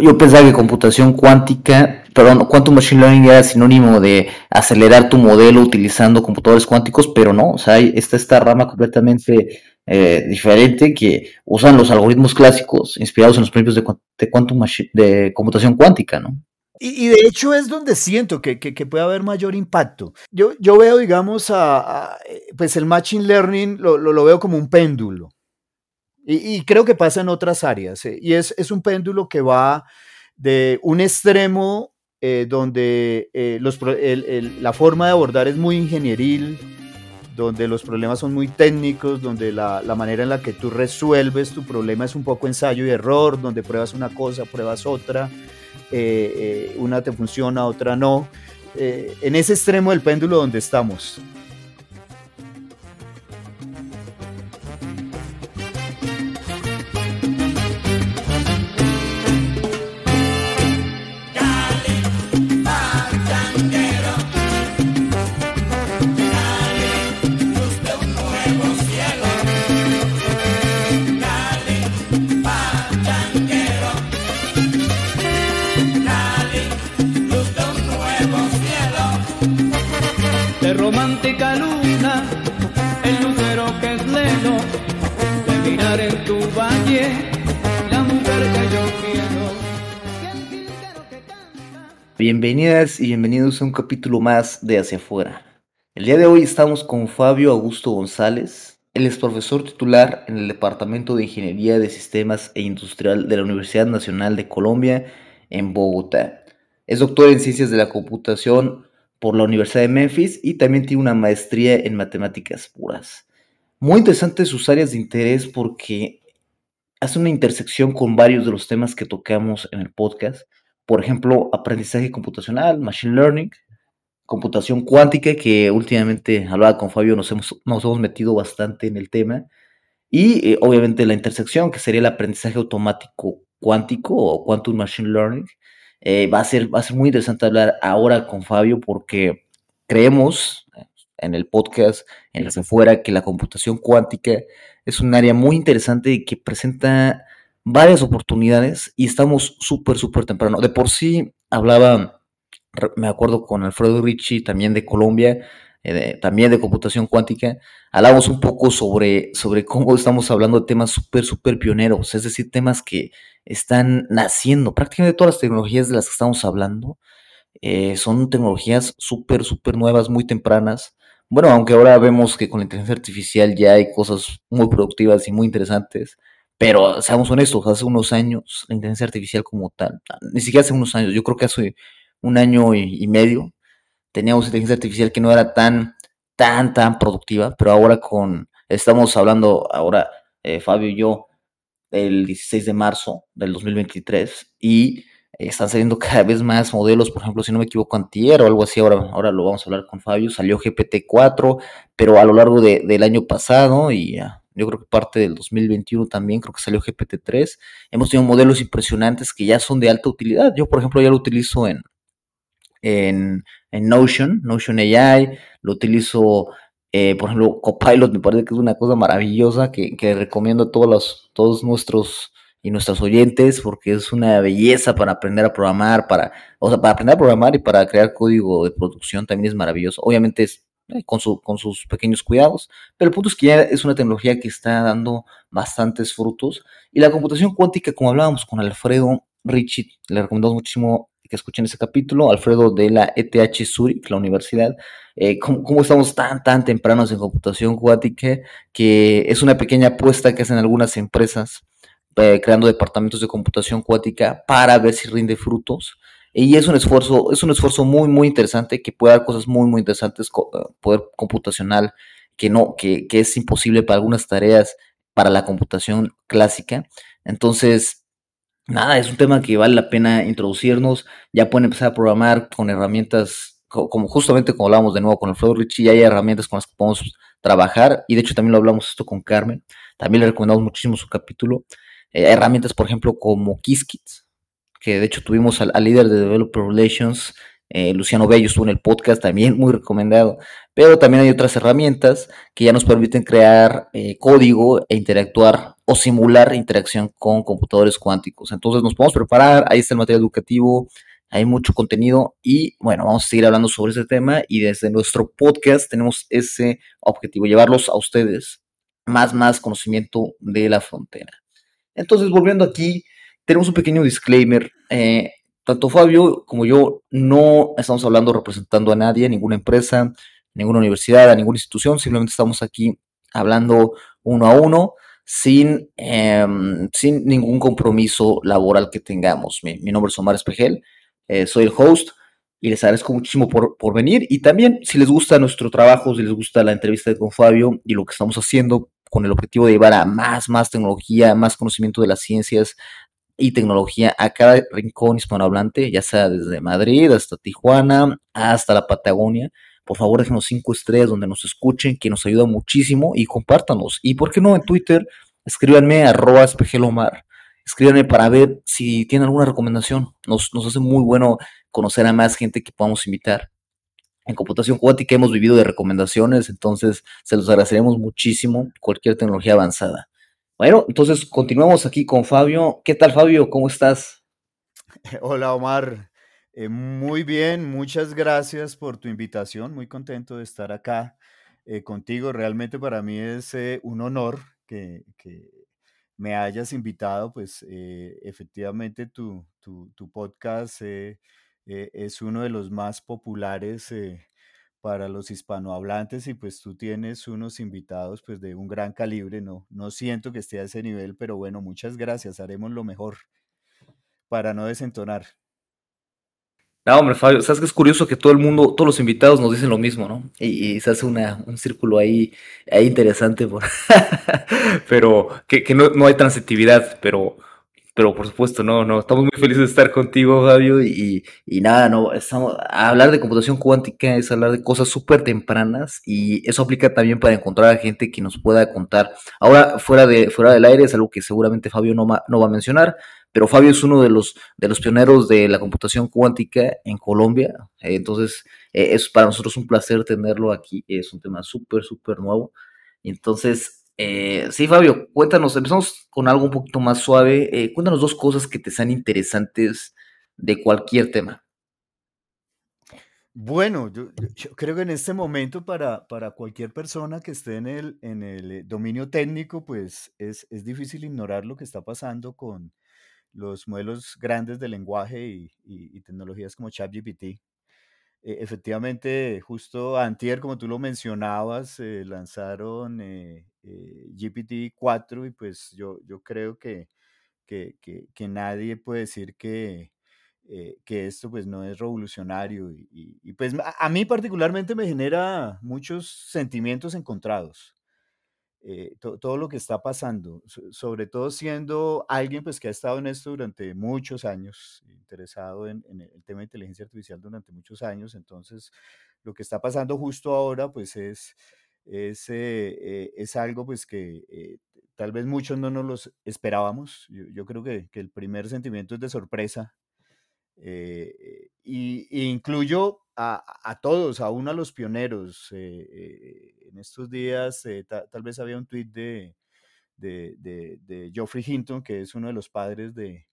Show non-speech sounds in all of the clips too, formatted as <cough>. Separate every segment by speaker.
Speaker 1: yo pensaba que computación cuántica, perdón, quantum machine learning era sinónimo de acelerar tu modelo utilizando computadores cuánticos, pero no, o sea, está esta rama completamente eh, diferente que usan los algoritmos clásicos inspirados en los principios de, de, de computación cuántica, ¿no?
Speaker 2: Y, de hecho es donde siento que, que, puede haber mayor impacto. Yo, yo veo, digamos, a, pues el Machine Learning lo, lo, veo como un péndulo. Y, y, creo que pasa en otras áreas. Eh, y es, es, un péndulo que va de un extremo eh, donde eh, los, el, la forma de abordar es muy ingenieril, donde los problemas son muy técnicos, donde la, la, manera en la que tú resuelves tu problema es un poco ensayo y error, donde pruebas una cosa, pruebas otra, eh, una te funciona, otra no. en ese extremo del péndulo donde estamos.
Speaker 1: Bienvenidas y bienvenidos a un capítulo más de Hacia afuera. El día de hoy estamos con Fabio Augusto González. Él es profesor titular en el Departamento de Ingeniería de Sistemas e Industrial de la Universidad Nacional de Colombia en Bogotá. Es doctor en Ciencias de la Computación por la Universidad de Memphis y también tiene una maestría en Matemáticas Puras. Muy interesantes sus áreas de interés porque hace una intersección con varios de los temas que tocamos en el podcast por ejemplo, aprendizaje computacional, machine learning, computación cuántica, que últimamente hablaba con Fabio, nos hemos, nos hemos metido bastante en el tema, y eh, obviamente la intersección, que sería el aprendizaje automático cuántico o quantum machine learning. Eh, va, a ser, va a ser muy interesante hablar ahora con Fabio porque creemos en el podcast, en las afuera, que la computación cuántica es un área muy interesante y que presenta varias oportunidades y estamos súper, súper temprano. De por sí hablaba, me acuerdo con Alfredo Ricci, también de Colombia, eh, también de computación cuántica, hablamos un poco sobre, sobre cómo estamos hablando de temas súper, súper pioneros, es decir, temas que están naciendo. Prácticamente todas las tecnologías de las que estamos hablando eh, son tecnologías súper, súper nuevas, muy tempranas. Bueno, aunque ahora vemos que con la inteligencia artificial ya hay cosas muy productivas y muy interesantes. Pero seamos honestos, hace unos años la inteligencia artificial como tal, ni siquiera hace unos años, yo creo que hace un año y, medio teníamos inteligencia artificial que no era tan, tan, tan productiva, pero ahora con, estamos hablando ahora, eh, Fabio y yo, el 16 de marzo del 2023 y están saliendo <laughs> cada vez más modelos, por ejemplo, si no me equivoco, Antier o algo así, ahora, ahora lo vamos a hablar con Fabio, salió GPT-4, pero a lo largo del año pasado y ya yo creo que parte del 2021 también, creo que salió GPT-3. Hemos tenido modelos impresionantes que ya son de alta utilidad. Yo, por ejemplo, ya lo utilizo en, en, Notion, Notion AI, lo utilizo, eh, por ejemplo, Copilot, me parece que es una cosa maravillosa que, recomiendo a todos, los, todos nuestros y nuestros oyentes porque es una belleza para aprender a programar, para, o sea, para aprender a programar y para crear código de producción también es maravilloso. Obviamente es eh, con, con sus pequeños cuidados, pero el punto es que ya es una tecnología que está dando bastantes frutos. Y la computación cuántica, como hablábamos con Alfredo Richie, le recomendamos muchísimo que escuchen ese capítulo, Alfredo de la ETH Zurich, la universidad, eh, cómo, estamos tan, tan tempranos en computación cuántica, que es una pequeña apuesta que hacen algunas empresas eh, creando departamentos de computación cuántica para ver si rinde frutos. Y es un esfuerzo, es un esfuerzo muy, muy interesante que puede dar cosas muy, muy interesantes, eh, poder computacional, que no, que, que es imposible para algunas tareas para la computación clásica. Entonces, nada, es un tema que vale la pena introducirnos. Ya pueden empezar a programar con herramientas, como justamente como hablamos de nuevo con Alfredo Richie, ya hay herramientas con las que podemos trabajar. Y de hecho también lo hablamos esto con Carmen. También le recomendamos muchísimo su capítulo. Eh, herramientas, por ejemplo, como Qiskit, que de hecho tuvimos al, líder de Developer Relations, eh, Luciano Bello, estuvo en el podcast, también muy recomendado. Pero también hay otras herramientas que ya nos permiten crear eh, código e interactuar o simular interacción con computadores cuánticos. Entonces nos podemos preparar, ahí está el material educativo, hay mucho contenido y bueno, vamos a seguir hablando sobre ese tema y desde nuestro podcast tenemos ese objetivo, llevarlos a ustedes más, más conocimiento de la frontera. Entonces, volviendo aquí, tenemos un pequeño disclaimer. Eh, tanto Fabio como yo no estamos hablando representando a nadie, a ninguna empresa, ninguna universidad, a ninguna institución, simplemente estamos aquí hablando uno a uno sin, em, sin ningún compromiso laboral que tengamos. Mi, nombre es Omar Espejel, eh, soy el host y les agradezco muchísimo por, por, venir. Y también, si les gusta nuestro trabajo, si les gusta la entrevista con Fabio y lo que estamos haciendo con el objetivo de llevar a más, más tecnología, más conocimiento de las ciencias y tecnología a cada rincón hispanohablante, ya sea desde Madrid hasta Tijuana, hasta la Patagonia, por favor déjenos cinco estrellas donde nos escuchen, que nos ayuda muchísimo y compártanos. Y por qué no en Twitter, escríbanme arroba espejelomar. Escríbanme para ver si tienen alguna recomendación. Nos, nos hace muy bueno conocer a más gente que podamos invitar. En computación cuántica hemos vivido de recomendaciones, entonces se los agradeceremos muchísimo cualquier tecnología avanzada. Bueno, entonces continuamos aquí con Fabio. ¿Qué tal, Fabio? ¿Cómo estás? <laughs>
Speaker 2: Hola, Omar. Eh, muy bien, muchas gracias por tu invitación. Muy contento de estar acá eh, contigo. Realmente para mí es eh, un honor que, me hayas invitado. Pues efectivamente tu, tu podcast es uno de los más populares para los hispanohablantes y pues tú tienes unos invitados pues de un gran calibre. No, no siento que esté a ese nivel, pero bueno, muchas gracias. Haremos lo mejor para no desentonar.
Speaker 1: No, hombre, Fabio, sabes que es curioso que todo el mundo, todos los invitados nos dicen lo mismo, ¿no? Y, se hace una, un círculo ahí, ahí interesante, por... <laughs> pero que, que no, no, hay transitividad, pero pero por supuesto, no, no, estamos muy felices de estar contigo, Fabio, y, y nada, no, estamos, hablar de computación cuántica es hablar de cosas súper tempranas, y eso aplica también para encontrar a gente que nos pueda contar. Ahora, fuera, de, fuera del aire, es algo que seguramente Fabio no, no va a mencionar, pero Fabio es uno de los, de los pioneros de la computación cuántica en Colombia, entonces eh, es para nosotros un placer tenerlo aquí, es un tema súper, súper nuevo. Entonces, eh, sí, Fabio, cuéntanos, empezamos con algo un poquito más suave. Eh, cuéntanos dos cosas que te sean interesantes de cualquier tema.
Speaker 2: Bueno, yo, creo que en este momento para, para, cualquier persona que esté en el, en el eh, dominio técnico, pues es, es, difícil ignorar lo que está pasando con los modelos grandes de lenguaje y, tecnologías como ChatGPT. E, efectivamente, justo antier, como tú lo mencionabas, eh, lanzaron eh, eh, GPT-4 y pues yo, yo creo que, que, que, nadie puede decir que, que esto pues no es revolucionario y, y pues a mí particularmente me genera muchos sentimientos encontrados. Eh, todo lo que está pasando, sobre todo siendo alguien pues que ha estado en esto durante muchos años, interesado en, el tema de inteligencia artificial durante muchos años, entonces lo que está pasando justo ahora pues es, es, eh, eh, es algo pues que tal vez muchos no nos los esperábamos, yo, creo que, que, el primer sentimiento es de sorpresa y, incluyo a, todos, aún a los pioneros. Eh, eh, en estos días eh, tal vez había un tweet de, Geoffrey Hinton, que es uno de los padres de,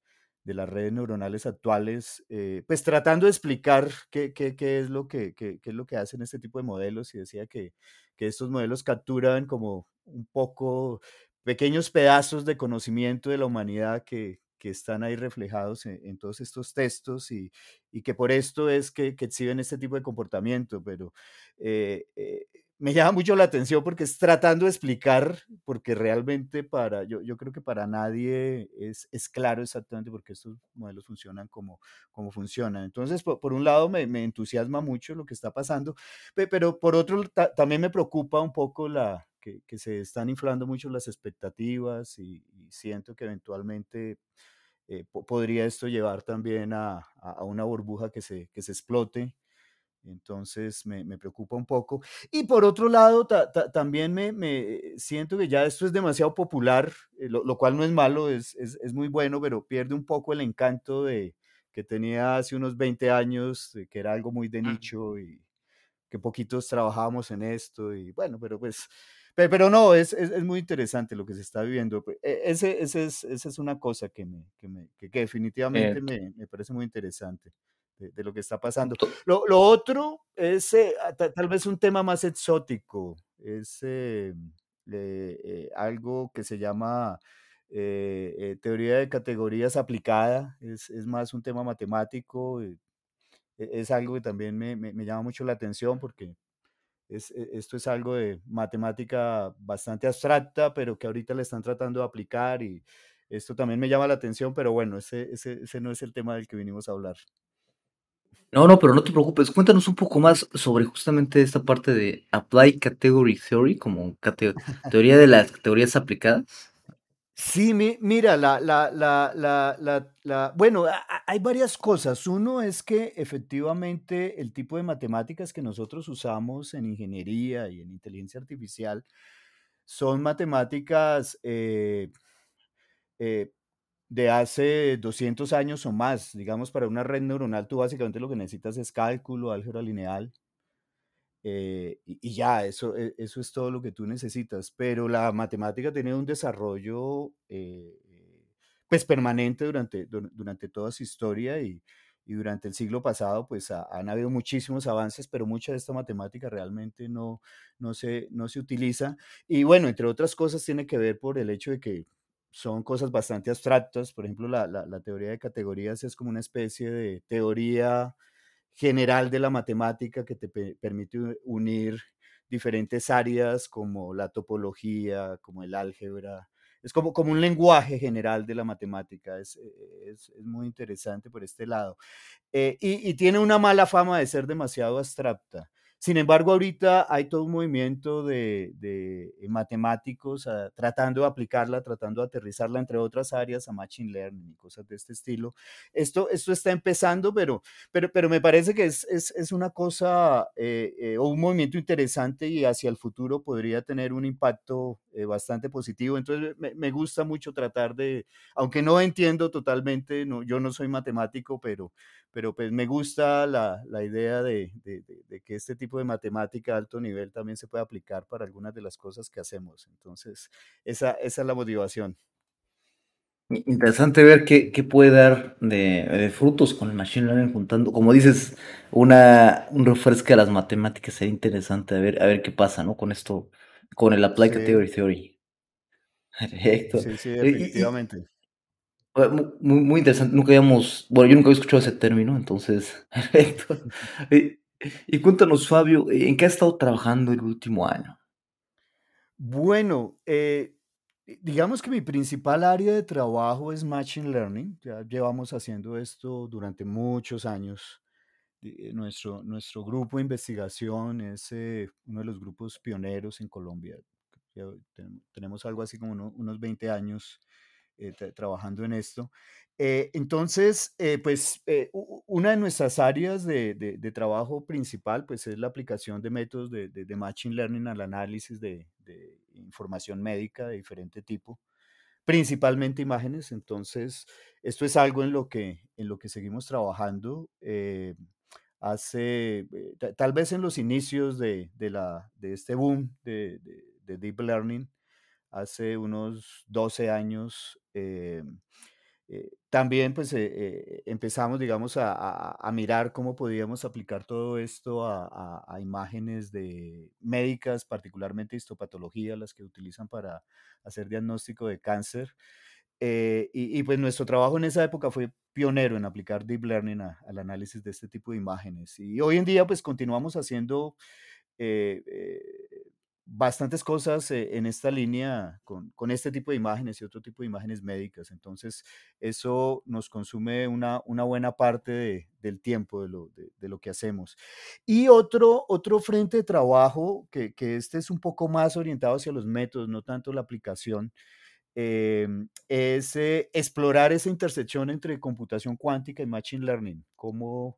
Speaker 2: las redes neuronales actuales, pues tratando de explicar qué, es lo que, es lo que hacen este tipo de modelos y decía que, que estos modelos capturan como un poco pequeños pedazos de conocimiento de la humanidad que, que están ahí reflejados en, todos estos textos y, y, que por esto es que, que, exhiben este tipo de comportamiento, pero eh, eh, me llama mucho la atención porque es tratando de explicar, porque realmente para, yo, yo creo que para nadie es, es, claro exactamente por qué estos modelos funcionan como, como funcionan. Entonces, por, un lado me, me, entusiasma mucho lo que está pasando, pero por otro también me preocupa un poco la, que, que, se están inflando mucho las expectativas y, siento que eventualmente eh, podría esto llevar también a, una burbuja que se, que se explote. Entonces me, preocupa un poco. Y por otro lado, también me, siento que ya esto es demasiado popular, eh, lo, cual no es malo, es, es, muy bueno, pero pierde un poco el encanto de, que tenía hace unos 20 años, que era algo muy de nicho y que poquitos trabajábamos en esto. Y bueno, pero pues pero no, es, es, es, muy interesante lo que se está viviendo. E, ese, ese es, esa es una cosa que, me, que, me, que, que definitivamente
Speaker 1: Eh,
Speaker 2: me, me, parece muy interesante de, de lo que está pasando. Lo, lo otro es eh, tal vez un tema más exótico, es eh, eh, algo que se llama teoría de categorías aplicada, es, es, más un tema matemático, e, es algo que también me, me, me llama mucho la atención porque es, e, esto es algo de matemática bastante abstracta, pero que ahorita le están tratando de aplicar y esto también me llama la atención, pero bueno, ese, ese, ese no es el tema del que vinimos a hablar.
Speaker 1: No, no, pero no te preocupes, cuéntanos un poco más sobre justamente esta parte de Applied Category Theory, como cate <laughs> teoría de las categorías aplicadas.
Speaker 2: Sí, mi, mira, la, la, la, la, bueno, a, hay varias cosas. Uno es que efectivamente el tipo de matemáticas que nosotros usamos en ingeniería y en inteligencia artificial son matemáticas eh, eh, de hace 200 años o más. Digamos, para una red neuronal tú básicamente lo que necesitas es cálculo, álgebra lineal. Eh, y, ya, eso, e, eso es todo lo que tú necesitas. Pero la matemática tiene un desarrollo eh, pues permanente durante, durante toda su historia y, y durante el siglo pasado pues ha, han habido muchísimos avances, pero mucha de esta matemática realmente no, no, se, no se utiliza. Y bueno, entre otras cosas tiene que ver por el hecho de que son cosas bastante abstractas. Por ejemplo, la, la, teoría de categorías es como una especie de teoría general de la matemática que te permite unir diferentes áreas como la topología, como el álgebra. Es como, como un lenguaje general de la matemática. Es, es, es muy interesante por este lado. Eh, y, y, tiene una mala fama de ser demasiado abstracta. Sin embargo, ahorita hay todo un movimiento de, de matemáticos uh, tratando de aplicarla, tratando de aterrizarla, entre otras áreas, a Machine Learning y cosas de este estilo. Esto, esto está empezando, pero, pero, pero me parece que es, es, es una cosa eh, eh, o un movimiento interesante y hacia el futuro podría tener un impacto eh, bastante positivo. Entonces, me, me, gusta mucho tratar de, aunque no entiendo totalmente, no, yo no soy matemático, pero, pero pues me gusta la, la idea de, de, de, de, que este tipo de matemática a alto nivel también se puede aplicar para algunas de las cosas que hacemos. Entonces, esa, esa es la motivación.
Speaker 1: Interesante ver qué, qué puede dar de, de, frutos con el Machine Learning juntando, como dices, una, un refresco a las matemáticas sería interesante a ver, a ver qué pasa, ¿no? Con esto, con el Applied
Speaker 2: Sí,
Speaker 1: Category Theory. <laughs> Perfecto.
Speaker 2: sí, sí,
Speaker 1: Y, y- mu- Muy, muy interesante, nunca habíamos, bueno, yo nunca había escuchado ese término, entonces, <laughs> perfecto. Y, y cuéntanos, Fabio, ¿en qué has estado trabajando el último año?
Speaker 2: Bueno, eh, digamos que mi principal área de trabajo es Machine Learning. Ya llevamos haciendo esto durante muchos años. Eh, Nuestro, nuestro grupo de investigación es eh, uno de los grupos pioneros en Colombia. Tenemos algo así como uno- unos 20 años eh, tra- trabajando en esto. Entonces, pues una de nuestras áreas de, de- trabajo principal pues es la aplicación de métodos de, de- Machine Learning al análisis de, información médica de diferente tipo, principalmente imágenes. Entonces, esto es algo en lo que, en lo que seguimos trabajando. Hace, eh, ta- tal vez en los inicios de, de la, de este boom de, de- de Deep Learning, hace unos 12 años, eh, eh, también pues empezamos, digamos, a, a- mirar cómo podíamos aplicar todo esto a, a- imágenes de médicas, particularmente histopatología, las que utilizan para hacer diagnóstico de cáncer. Y, y, pues nuestro trabajo en esa época fue pionero en aplicar deep learning a- al análisis de este tipo de imágenes. Y hoy en día pues continuamos haciendo eh, eh, bastantes cosas eh, en esta línea con, con este tipo de imágenes y otro tipo de imágenes médicas. Entonces, eso nos consume una, una buena parte de- del tiempo de lo, de, de lo que hacemos. Y otro, otro frente de trabajo, que, que este es un poco más orientado hacia los métodos, no tanto la aplicación, eh, es explorar esa intersección entre computación cuántica y machine learning. Cómo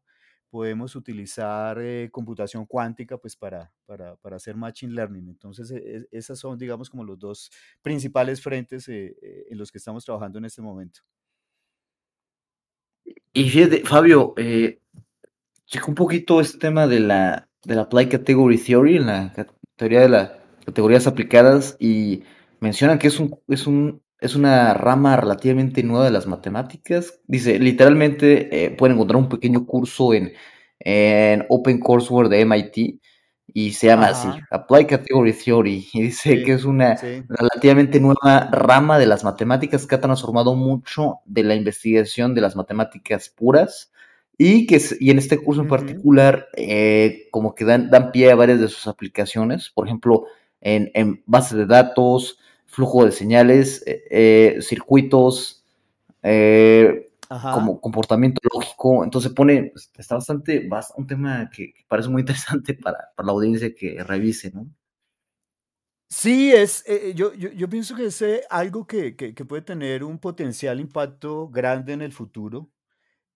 Speaker 2: podemos utilizar eh, computación cuántica pues, para, para, para, hacer machine learning. Entonces, eh, esas son, digamos, como los dos principales frentes eh, eh, en los que estamos trabajando en este momento.
Speaker 1: Y Fabio, eh, checa un poquito este tema de la, de la Applied Category Theory, en la teoría de la categorías aplicadas y mencionan que es, un, es, un, es una rama relativamente nueva de las matemáticas. Dice, literalmente eh, pueden encontrar un pequeño curso en, en Open Courseware de MIT y se llama así, Apply Category Theory, y dice que es una
Speaker 2: sí,
Speaker 1: relativamente nueva rama de las matemáticas que ha transformado mucho de la investigación de las matemáticas puras y que y en este curso en particular eh, como que dan, dan, pie a varias de sus aplicaciones, por ejemplo, en, en bases de datos, flujo de señales, eh, eh, circuitos, eh, como comportamiento lógico. Entonces pone, pues, está bastante, un tema que, que, parece muy <laughs> interesante para, para la audiencia que revise, ¿no?
Speaker 2: Sí, es, eh, yo, yo, yo pienso que es algo que, que, que puede tener un potencial impacto grande en el futuro.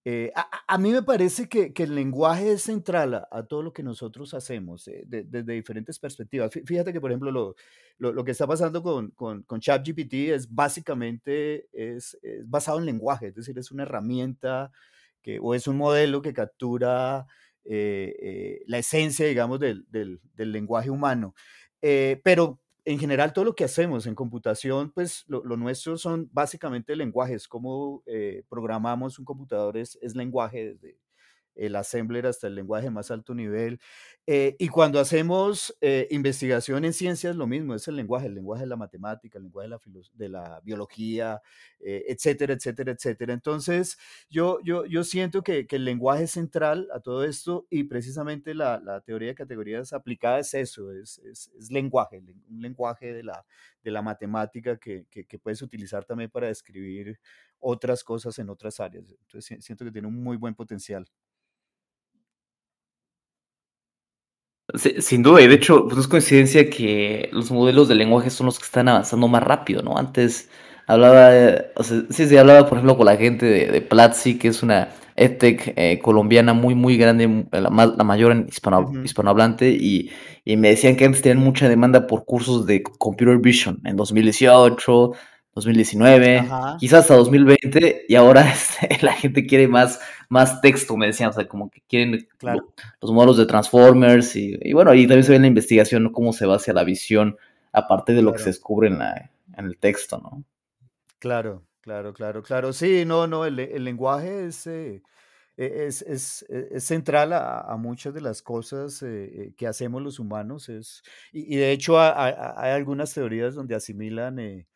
Speaker 2: Eh, a, mí me parece que, que el lenguaje es central a, todo lo que nosotros hacemos eh, de- desde diferentes perspectivas. Fí- Fíjate que, por ejemplo, lo, lo, que está pasando con, con, con ChatGPT es básicamente es, basado en lenguaje, es decir, es una herramienta que, o es un modelo que captura eh, la esencia, digamos, del, del, del lenguaje humano. Pero en general todo lo que hacemos en computación, pues lo, lo nuestro son básicamente lenguajes. Cómo eh, programamos un computador es, es lenguaje desde el assembler hasta el lenguaje más alto nivel. Eh, y cuando hacemos eh, investigación en ciencias, lo mismo, es el lenguaje, el lenguaje de la matemática, el lenguaje de la, biología, eh, etcétera, etcétera, etcétera. Entonces, yo, yo, yo siento que, que el lenguaje es central a todo esto y precisamente la, la teoría de categorías aplicadas es eso, es, es, lenguaje, len- un lenguaje de la, de la matemática que, que, que puedes utilizar también para describir otras cosas en otras áreas. Entonces, si- siento que tiene un muy buen potencial.
Speaker 1: Sí, sin duda, y de hecho, pues no es coincidencia que los modelos de lenguaje son los que están avanzando más rápido, ¿no? Antes hablaba, eh, o sea, sí, sí, hablaba, por ejemplo, con la gente de, de Platzi, que es una EdTech eh, colombiana muy, muy grande, la, la mayor en hispano, hispanohablante, y, y me decían que antes tenían mucha demanda por cursos de Computer Vision en 2018, 2019,
Speaker 2: Ajá,
Speaker 1: quizás hasta 2020, y ahora <laughs> este, la gente quiere más, más texto, me decían, o sea, como que quieren
Speaker 2: claro,
Speaker 1: los modelos de Transformers y, y bueno, ahí también se ve en la investigación ¿no? cómo se va hacia la visión a partir de lo que se descubre en, la, en el texto, ¿no?
Speaker 2: claro, claro, claro, claro. Sí, no, no, el, el lenguaje es, eh, e- es, es, e- es central a, a muchas de las cosas eh, eh, que hacemos los humanos. Es, y, y de hecho ha- ha- ha- hay algunas teorías donde asimilan eh,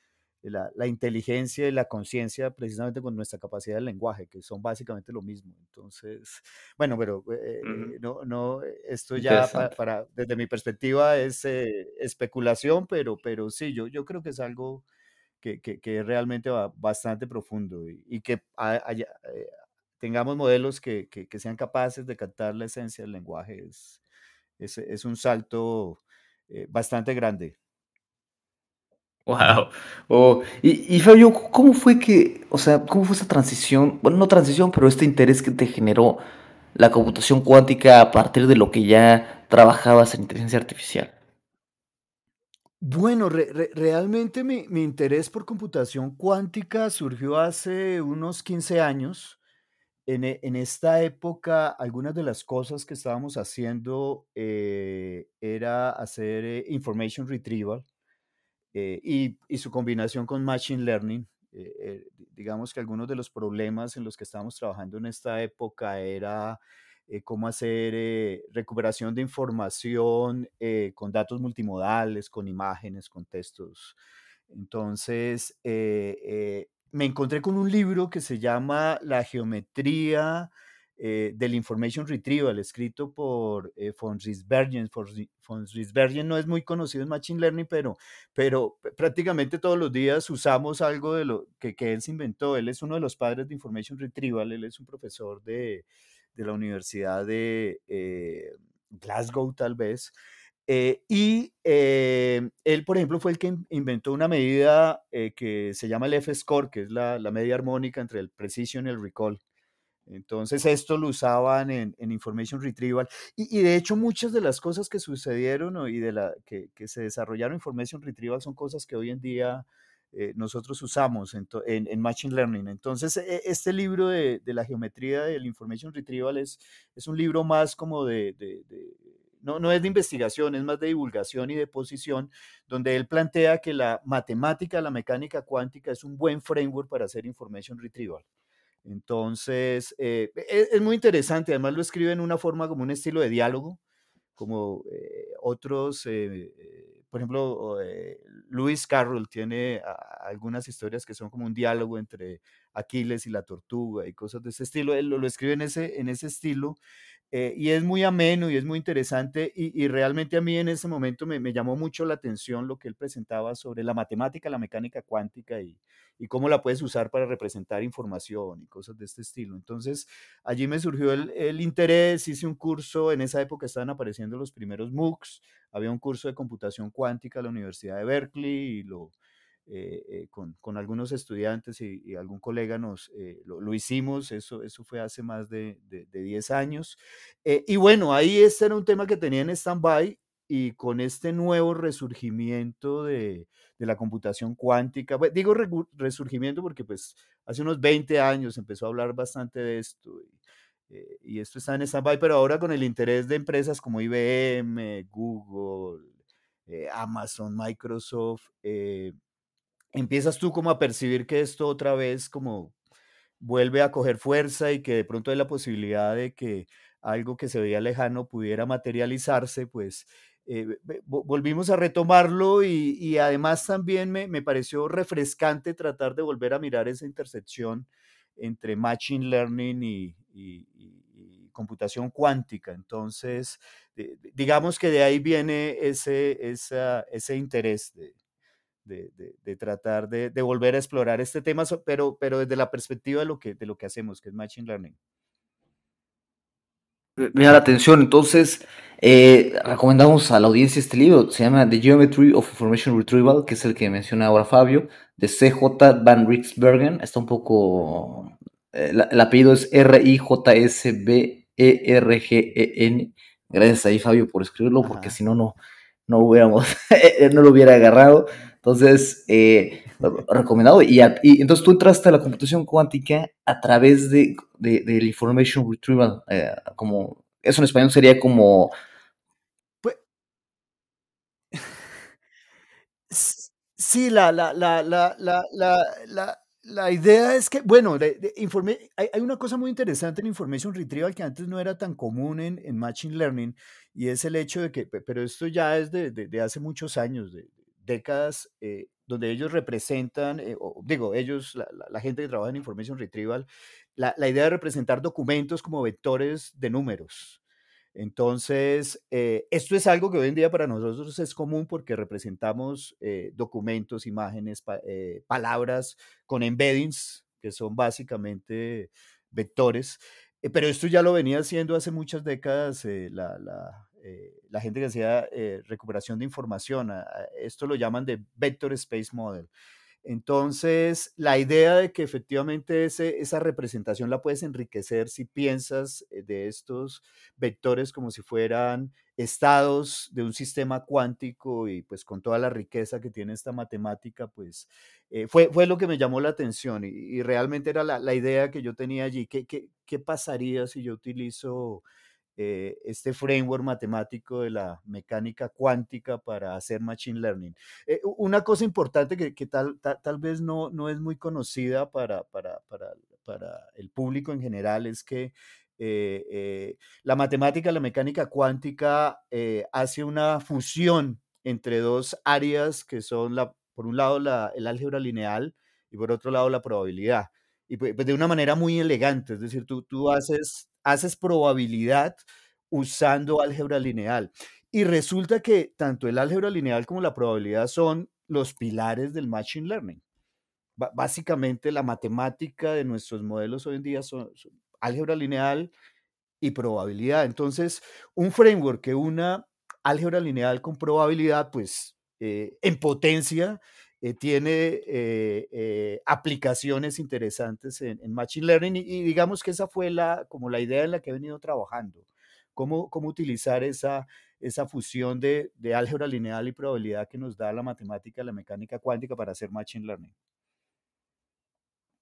Speaker 2: la, la inteligencia y la conciencia precisamente con nuestra capacidad de lenguaje, que son básicamente lo mismo. Entonces, <laughs> bueno, pero eh, no, no, esto ya pa-
Speaker 1: Interesante.
Speaker 2: para, desde mi perspectiva es eh, especulación, pero, pero sí, yo, yo creo que es algo que, que, que realmente ba- bastante profundo y, y que ha- haya, eh, tengamos modelos que, que, que sean capaces de captar la esencia del lenguaje es, es, es un salto eh, bastante grande.
Speaker 1: Wow. Oh, y, Fabio, ¿cómo fue que, o sea, cómo fue esa transición? Bueno, no transición, pero este interés que te generó la computación cuántica a partir de lo que ya trabajabas en inteligencia artificial.
Speaker 2: Bueno, re- re- realmente mi, mi interés por computación cuántica surgió hace unos 15 años. En, e- en esta época, algunas de las cosas que estábamos haciendo eh, era hacer eh, information retrieval eh, y, y su combinación con Machine Learning. eh, eh, digamos que algunos de los problemas en los que estábamos trabajando en esta época era eh, cómo hacer eh, recuperación de información con datos multimodales, con imágenes, con textos. Entonces, me encontré con un libro que se llama La geometría eh, del Information Retrieval, escrito por eh, von Riesbergen. Von Ries- von Riesbergen no es muy conocido en Machine Learning, pero pero prácticamente todos los días usamos algo de lo que, que él se inventó. Él es uno de los padres de Information Retrieval, él es un profesor de, de la Universidad de eh, Glasgow, tal vez. Eh, y eh, él, por ejemplo, fue el que in- inventó una medida eh, que se llama el F-score, que es la, la media armónica entre el precision y el recall. Entonces esto lo usaban en, Information Retrieval y, de hecho muchas de las cosas que sucedieron y de la que, se desarrollaron en Information Retrieval son cosas que hoy en día eh, nosotros usamos en, Machine Learning. Entonces e- este libro de, la geometría del Information Retrieval es, es un libro más como de- de- no, no es de investigación, es más de divulgación y de posición, donde él plantea que la matemática, la mecánica cuántica es un buen framework para hacer information retrieval. Entonces, eh, es, es, muy interesante, además lo escribe en una forma como un estilo de diálogo, como eh, otros, eh, eh por ejemplo, eh, Lewis Carroll tiene a, algunas historias que son como un diálogo entre Aquiles y la tortuga y cosas de ese estilo. Él lo, lo escribe en ese, en ese estilo eh, y es muy ameno y es muy interesante y, realmente a mí en ese momento me, me, llamó mucho la atención lo que él presentaba sobre la matemática, la mecánica cuántica y, y, cómo la puedes usar para representar información y cosas de este estilo. Entonces allí me surgió el, el interés, hice un curso, en esa época estaban apareciendo los primeros MOOCs, había un curso de computación cuántica en la Universidad de Berkeley y lo, eh, eh, con, con, algunos estudiantes y, y algún colega nos eh, lo, lo, hicimos, eso, eso fue hace más de, de, de 10 años. Eh, y bueno, ahí este era un tema que tenía en stand-by y con este nuevo resurgimiento de, de la computación cuántica, pues, digo re, resurgimiento porque pues hace unos 20 años empezó a hablar bastante de esto y, eh, y esto está en stand-by, pero ahora con el interés de empresas como IBM, Google, eh, Amazon, Microsoft, eh, empiezas tú como a percibir que esto otra vez como vuelve a coger fuerza y que de pronto hay la posibilidad de que algo que se veía lejano pudiera materializarse, pues eh, volvimos a retomarlo y, y además también me, me, pareció refrescante tratar de volver a mirar esa intersección entre Machine Learning y, computación cuántica. Entonces, digamos que de ahí viene ese, ese interés de, de, de, de tratar de, de, volver a explorar este tema, pero, pero desde la perspectiva de lo, que, de lo que hacemos, que es Machine Learning.
Speaker 1: Me da la atención, entonces eh, recomendamos a la audiencia este libro, se llama The Geometry of Information Retrieval, que es el que menciona ahora Fabio, de CJ Van Rixbergen, está un poco, eh, la, el apellido es R-I-J-S-B-E-R-G-E-N, gracias ahí Fabio por escribirlo, porque si no, no, no hubiéramos, <laughs> no lo hubiera agarrado. Entonces, eh, recomendado. Y, entonces tú entraste a la computación cuántica a través de, de, del information retrieval, eh, como, eso en español sería como...
Speaker 2: Pues, <laughs> sí, la, la, la, la, la, la, la idea es que, bueno, de, de informe, hay, hay, una cosa muy interesante en Information Retrieval que antes no era tan común en, en Machine Learning y es el hecho de que, pero esto ya es de, de hace muchos años, de, décadas, eh, donde ellos representan, eh, digo, ellos, la, gente que trabaja en Information Retrieval, la, idea de representar documentos como vectores de números. Entonces, eh, esto es algo que hoy en día para nosotros es común porque representamos documentos, imágenes, pa, palabras con embeddings, que son básicamente vectores. Pero esto ya lo venía haciendo hace muchas décadas la, la, la, gente que hacía recuperación de información. esto lo llaman de Vector Space Model. Entonces, la idea de que efectivamente ese, esa representación la puedes enriquecer si piensas eh, de estos vectores como si fueran estados de un sistema cuántico y pues con toda la riqueza que tiene esta matemática, pues eh, fue, fue lo que me llamó la atención y, y realmente era la, la, idea que yo tenía allí. ¿Qué, qué, qué pasaría si yo utilizo eh, este framework matemático de la mecánica cuántica para hacer machine learning. Eh, una cosa importante que, que tal, tal, tal, vez no, no es muy conocida para, para, para, para el público en general es que eh, eh, la matemática, la mecánica cuántica eh, hace una fusión entre dos áreas que son, la, por un lado, la, el álgebra lineal y por otro lado, la probabilidad. Y pues, de una manera muy elegante, es decir, tú, tú haces haces probabilidad usando álgebra lineal. Y resulta que tanto el álgebra lineal como la probabilidad son los pilares del machine learning. Básicamente la matemática de nuestros modelos hoy en día son, son, álgebra lineal y probabilidad. Entonces, un framework que una álgebra lineal con probabilidad, pues eh, en potencia eh, tiene eh, eh, aplicaciones interesantes en, en Machine Learning y, y, digamos que esa fue la, como la idea en la que he venido trabajando, cómo, cómo utilizar esa, esa fusión de, de, álgebra lineal y probabilidad que nos da la matemática, la mecánica cuántica para hacer Machine Learning.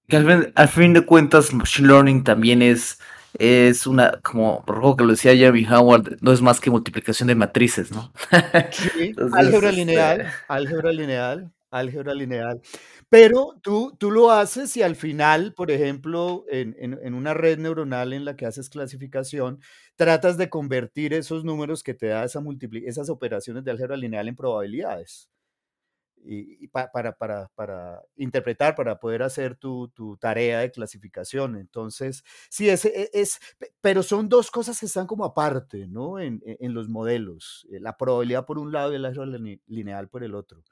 Speaker 1: Al fin, al fin de cuentas, Machine Learning también es es una, como recuerdo que lo decía Jeremy Howard, no es más que multiplicación de matrices, ¿no? <laughs>
Speaker 2: Sí,
Speaker 1: Entonces,
Speaker 2: álgebra
Speaker 1: este,
Speaker 2: lineal, álgebra lineal, álgebra lineal. Pero tú tú lo haces y al final, por ejemplo, en en una red neuronal en la que haces clasificación, tratas de convertir esos números que te da esa esas operaciones de álgebra lineal en probabilidades. Y y pa para para para interpretar, para poder hacer tu tu tarea de clasificación. Entonces, sí, e es pe pero son 2 cosas que están como aparte, ¿no? En en en los modelos, eh, la probabilidad por un lado y el álgebra line lineal por el otro.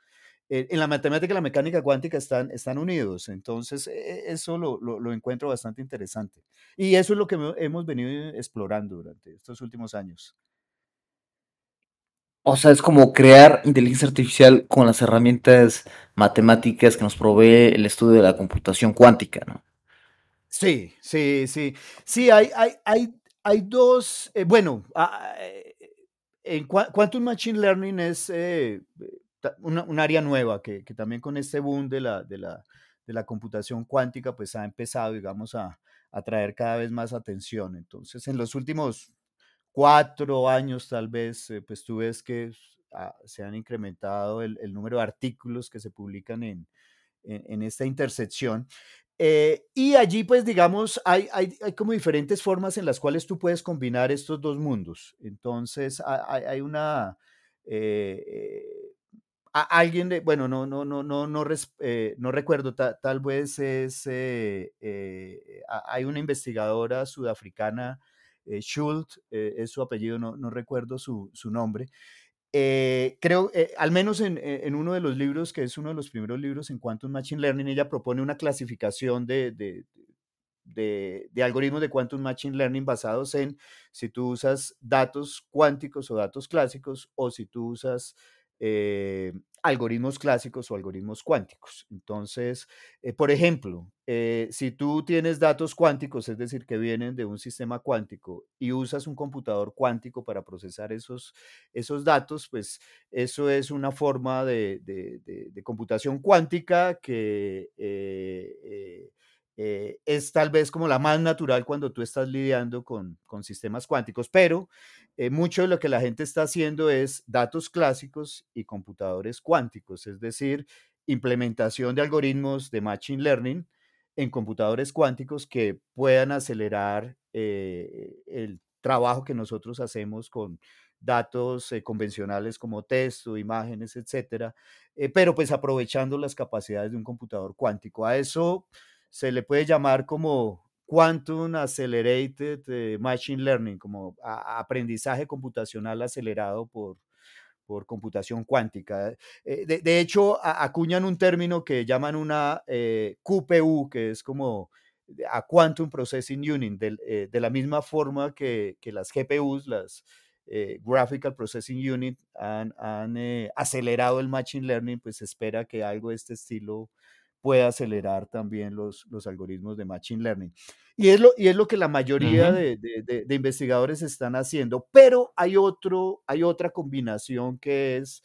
Speaker 2: Eh, en la matemática y la mecánica cuántica están están unidos, entonces, e e eso lo lo lo encuentro bastante interesante. Y eso es lo que hemo hemos venido explorando durante estos últimos años.
Speaker 1: o sea, es como crear inteligencia artificial con las herramientas matemáticas que nos provee el estudio de la computación cuántica, ¿no?
Speaker 2: Sí, sí, sí. Sí, hay hay hay hay 2, eh, bueno, ah, eh, en Qua Quantum Machine Learning es, eh, un área nueva que que también con este boom de la de la de la computación cuántica, pues, ha empezado, digamos, a a traer cada vez más atención. Entonces, en los últimos 4 años, tal vez, eh, pues, tú ves que s ah, se han incrementado el el número de artículos que se publican en en en esta intersección. Eh, y allí, pues, digamos, hay hay hay como diferentes formas en las cuales tú puedes combinar estos 2 mundos. Entonces, ha hay hay una, eh, eh, a alguien de bueno, no no no no no eh, no recuerdo, ta tal vez es, eh, eh, ha hay una investigadora sudafricana, eh, Schultz, eh, es su apellido, no no recuerdo su su nombre, eh, creo, eh, al menos en, eh, en uno de los libros, que es uno de los primeros libros en Quantum Machine Learning, ella propone una clasificación de, de, de, de algoritmos de Quantum Machine Learning basados en si tú usas datos cuánticos o datos clásicos o si tú usas eh, algoritmos clásicos o algoritmos cuánticos. Entonces, eh, por ejemplo, eh, si tú tienes datos cuánticos, es decir, que vienen de un sistema cuántico y usas un computador cuántico para procesar esos, esos datos, pues eso es una forma de, de- de- de computación cuántica que eh, es tal vez como la más natural cuando tú estás lidiando con, con sistemas cuánticos, pero eh, mucho de lo que la gente está haciendo es datos clásicos y computadores cuánticos, es decir, implementación de algoritmos de Machine Learning en computadores cuánticos que puedan acelerar eh, el trabajo que nosotros hacemos con datos convencionales como texto, imágenes, etcétera, pero pues aprovechando las capacidades de un computador cuántico. A eso se le puede llamar como Quantum Accelerated eh, Machine Learning, como aprendizaje computacional acelerado por, por computación cuántica. Eh, de, de hecho, acuñan un término que llaman una eh, QPU, que es como de- a Quantum Processing Unit, del- eh, de, la misma forma que, que las GPUs, las Graphical Processing Unit, han, han, acelerado el Machine Learning, pues se espera que algo de este estilo pueda acelerar también los, los algoritmos de Machine Learning. Y es lo, y es lo que la mayoría
Speaker 1: Ujú.
Speaker 2: de, de- de- de investigadores están haciendo, pero hay, otro, hay otra combinación que es,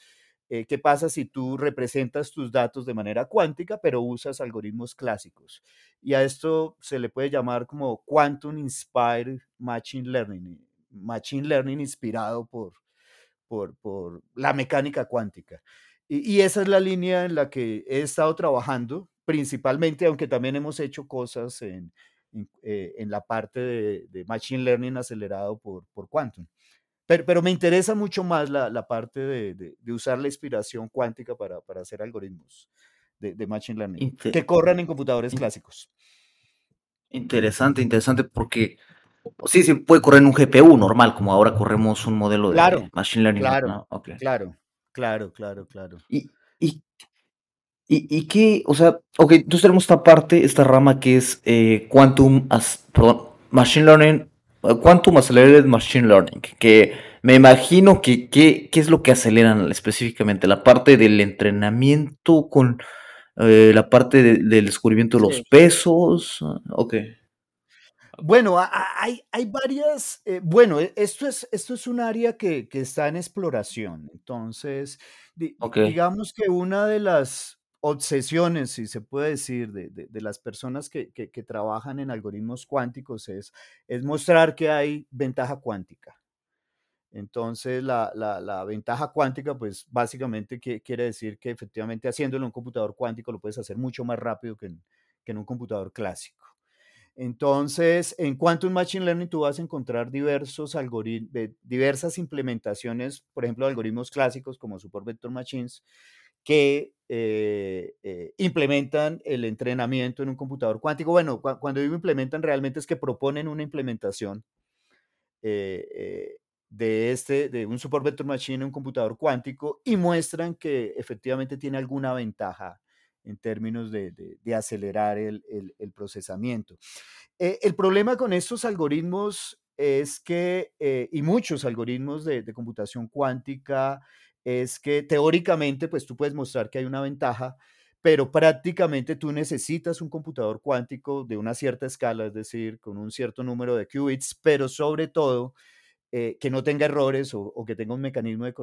Speaker 2: eh, ¿qué pasa si tú representas tus datos de manera cuántica, pero usas algoritmos clásicos? Y a esto se le puede llamar como Quantum Inspired Machine Learning, Machine Learning inspirado por, por, por la mecánica cuántica. Y, y esa es la línea en la que he estado trabajando, principalmente, aunque también hemos hecho cosas en, en, eh, en la parte de, de Machine Learning acelerado por, por Quantum. Pero, pero me interesa mucho más la, la parte de, de- de usar la inspiración cuántica para, para hacer algoritmos de, Machine Learning que corran en computadores
Speaker 1: in-
Speaker 2: clásicos.
Speaker 1: interesante, interesante, porque sí, sí puede correr en un GPU normal, como ahora corremos un modelo de
Speaker 2: Claro,
Speaker 1: Machine Learning,
Speaker 2: claro, claro, claro, claro, claro.
Speaker 1: Y, y ¿Y, y qué? O sea, ok, entonces tenemos esta parte, esta rama que es eh, Quantum, as- perdón, Machine Learning, eh, Quantum Accelerated Machine Learning, que me imagino que qué qué es lo que aceleran específicamente, la parte del entrenamiento con eh, la parte de- del descubrimiento de los
Speaker 2: Sí.
Speaker 1: pesos, ah, ok,
Speaker 2: Bueno, ha ha hay hay varias, eh, bueno, e esto es esto es un área que que está en exploración. Entonces, di digamos que una de las obsesiones, si se puede decir, de, de, las personas que, que, que, trabajan en algoritmos cuánticos es, es mostrar que hay ventaja cuántica. Entonces, la, la, la, ventaja cuántica, pues básicamente quiere decir que efectivamente haciéndolo en un computador cuántico lo puedes hacer mucho más rápido que en, que en un computador clásico. Entonces, en Quantum Machine Learning tú vas a encontrar diversos diversas implementaciones, por ejemplo, algoritmos clásicos como Super Vector Machines, que eh, eh, implementan el entrenamiento en un computador cuántico. Bueno, cuando digo implementan, realmente es que proponen una implementación eh, de, este, de un Super Vector Machine en un computador cuántico y muestran que efectivamente tiene alguna ventaja en términos de, acelerar el, procesamiento. Eh, el problema con estos algoritmos es que, eh, y muchos algoritmos de, computación cuántica, es que teóricamente, pues tú puedes mostrar que hay una ventaja, pero prácticamente tú necesitas un computador cuántico de una cierta escala, es decir, con un cierto número de qubits, pero sobre todo eh, que no tenga errores o, que tenga un mecanismo de,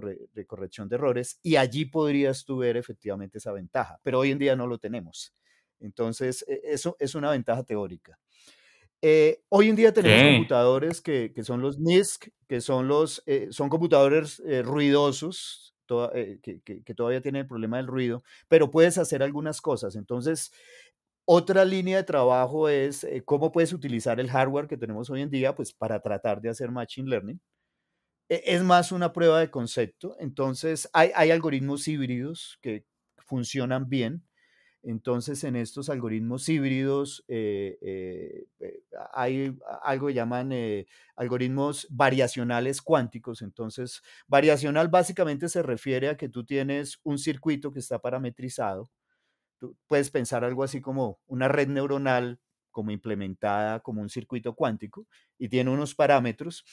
Speaker 2: corrección de errores y allí podrías tú ver efectivamente esa ventaja, pero hoy en día no lo tenemos. Entonces, e, eso es una ventaja teórica. Eh, hoy en día tenemos computadores que, son los NISC, que son, los, eh, son computadores ruidosos, que, que, todavía tienen el problema del ruido, pero puedes hacer algunas cosas. Entonces, otra línea de trabajo es eh, cómo puedes utilizar el hardware que tenemos hoy en día pues, para tratar de hacer machine learning. E, es más una prueba de concepto. Entonces, hay, hay algoritmos híbridos que funcionan bien. Entonces, en estos algoritmos híbridos eh, eh, hay algo que llaman algoritmos variacionales cuánticos. Entonces, variacional básicamente se refiere a que tú tienes un circuito que está parametrizado puedes pensar algo así como una red neuronal como implementada como un circuito cuántico y tiene unos parámetros.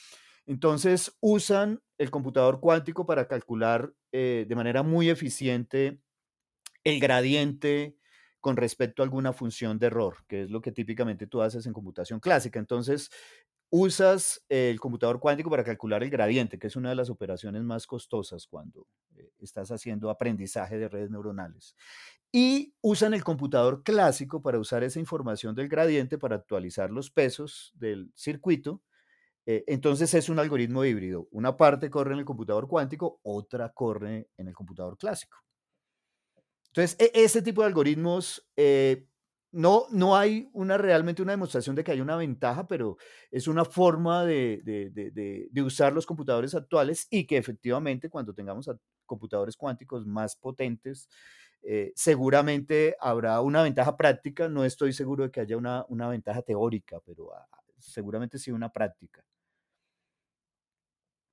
Speaker 2: Entonces usan el computador cuántico para calcular eh, de manera muy eficiente el gradiente con respecto a alguna función de error, que es lo que típicamente tú haces en computación clásica. Entonces, usas el computador cuántico para calcular el gradiente, que es una de las operaciones más costosas cuando eh, estás haciendo aprendizaje de redes neuronales y usan el computador clásico para usar esa información del gradiente para actualizar los pesos del circuito. Eh, entonces es un algoritmo híbrido. Una parte corre en el computador cuántico, otra corre en el computador clásico. Entonces, e, ese tipo de algoritmos, eh, no, no hay una, realmente una demostración de que hay una ventaja, pero es una forma de, de usar los computadores actuales y que efectivamente cuando tengamos computadores cuánticos más potentes, eh, seguramente habrá una ventaja práctica, no estoy seguro de que haya una, una ventaja teórica, pero ah, seguramente sí una práctica.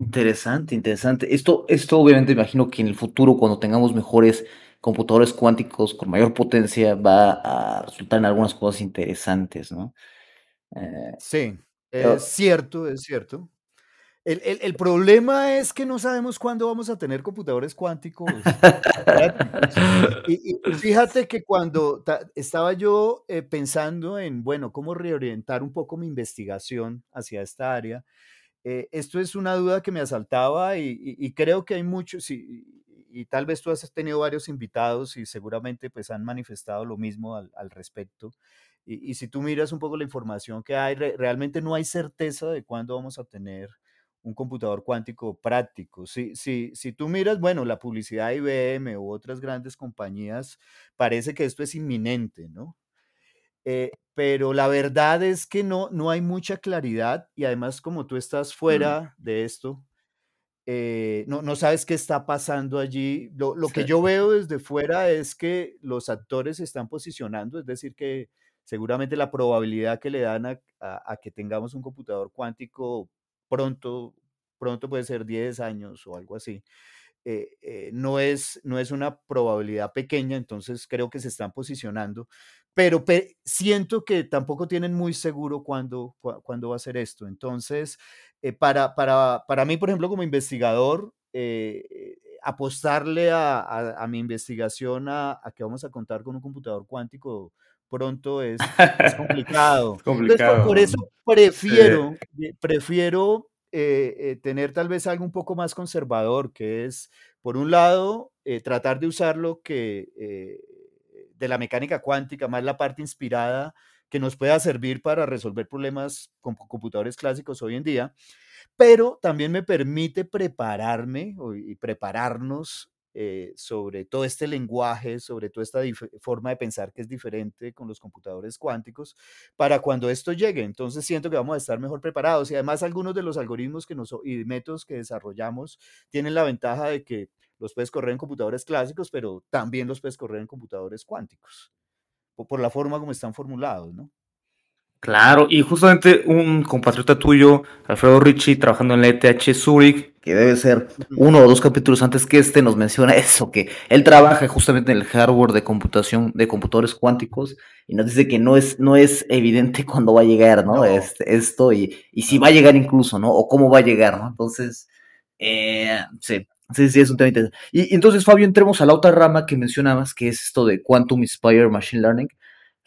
Speaker 1: Interesante, interesante. Esto, esto obviamente imagino que en el futuro, cuando tengamos mejores computadores cuánticos con mayor potencia, va a resultar en algunas cosas interesantes, ¿no?
Speaker 2: Eh, sí, es cierto, es cierto. El, problema es que no sabemos cuándo vamos a tener computadores cuánticos Y, fíjate que cuando estaba yo eh, pensando en, bueno, cómo reorientar un poco mi investigación hacia esta área, eh, esto es una duda que me asaltaba y, creo que hay muchos, y, y, tal vez tú has tenido varios invitados y seguramente pues han manifestado lo mismo al, respecto. Y, si tú miras un poco la información que hay, realmente no hay certeza de cuándo vamos a tener un computador cuántico práctico. Si, si, si tú miras, bueno, la publicidad de IBM u otras grandes compañías, parece que esto es inminente, ¿no? Eh, pero la verdad es que no, no hay mucha claridad y además como tú estás mm. fuera de esto, eh, no, no, sabes qué está pasando allí. Lo, lo que yo veo desde fuera es que los actores se están posicionando, es decir, que seguramente la probabilidad que le dan a, a que tengamos un computador cuántico pronto, pronto puede ser 10 años o algo así. Eh, eh, no, es, no es una probabilidad pequeña, entonces creo que se están posicionando, pero siento que tampoco tienen muy seguro cuándo, va a ser esto. Entonces, eh, para, para, para, mí, por ejemplo, como investigador, apostarle a, mi investigación a, que vamos a contar con un computador cuántico pronto es, <laughs> complicado. por, eso prefiero, prefiero eh, eh, tener tal vez algo un poco más conservador, que es, por un lado, eh, tratar de usar lo que de la mecánica cuántica, más la parte inspirada que nos pueda servir para resolver problemas con computadores clásicos hoy en día, pero también me permite prepararme y prepararnos eh, sobre todo este lenguaje, sobre toda esta forma de pensar que es diferente con los computadores cuánticos, para cuando esto llegue. Entonces siento que vamos a estar mejor preparados y además algunos de los algoritmos que nos, y métodos que desarrollamos tienen la ventaja de que los puedes correr en computadores clásicos, pero también los puedes correr en computadores cuánticos, por, por la forma como están formulados, ¿no?
Speaker 1: Claro, y justamente un compatriota tuyo, Alfredo Ricci, trabajando en la ETH Zurich, que debe ser uno o dos capítulos antes que este, nos menciona eso, que él trabaja justamente en el hardware de computación de computadores cuánticos y nos dice que no es, no es evidente <laughs> cuándo va a llegar, ¿no? Este, esto y, y si va a llegar incluso, ¿no? O cómo va a llegar, ¿no? Entonces, eh, sí, sí, sí, es un tema interesante. Y, y entonces, Fabio, entremos a la otra rama que mencionabas, que es esto de Quantum Inspired Machine Learning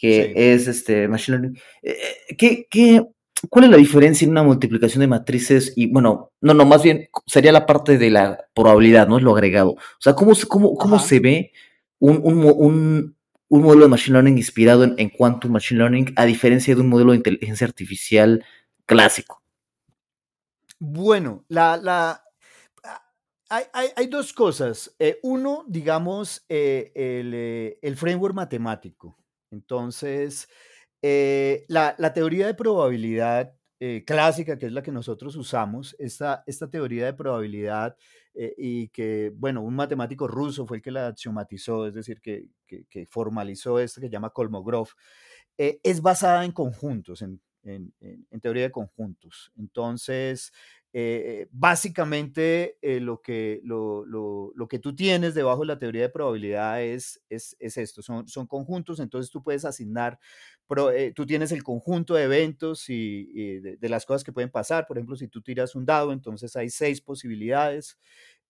Speaker 1: que es este Machine Learning. Eh, eh, ¿Qué, qué, cuál es la diferencia en una multiplicación de matrices? Y bueno, no, no, más bien sería la parte de la probabilidad, ¿no? Es lo agregado. O sea, ¿cómo, cómo, cómo se ve un, un, un, un, modelo de Machine Learning inspirado en, en Quantum Machine Learning a diferencia de un modelo de inteligencia artificial clásico?
Speaker 2: Bueno, la, la, hay, hay, hay, dos cosas. Eh, uno, digamos, eh, el, eh, el, framework matemático. Entonces, eh, la, teoría de probabilidad eh, clásica, que es la que nosotros usamos, esta, esta teoría de probabilidad eh, y que, bueno, un matemático ruso fue el que la axiomatizó, es decir, que, formalizó esto que llama Kolmogorov, es basada en conjuntos, en, en, teoría de conjuntos. Entonces, eh, básicamente eh, lo, que, lo, lo, que tú tienes debajo de la teoría de probabilidad es, es, es esto, son, son, conjuntos, entonces tú puedes asignar, eh, tú tienes el conjunto de eventos y, de, de, las cosas que pueden pasar, por ejemplo, si tú tiras un dado, entonces hay seis posibilidades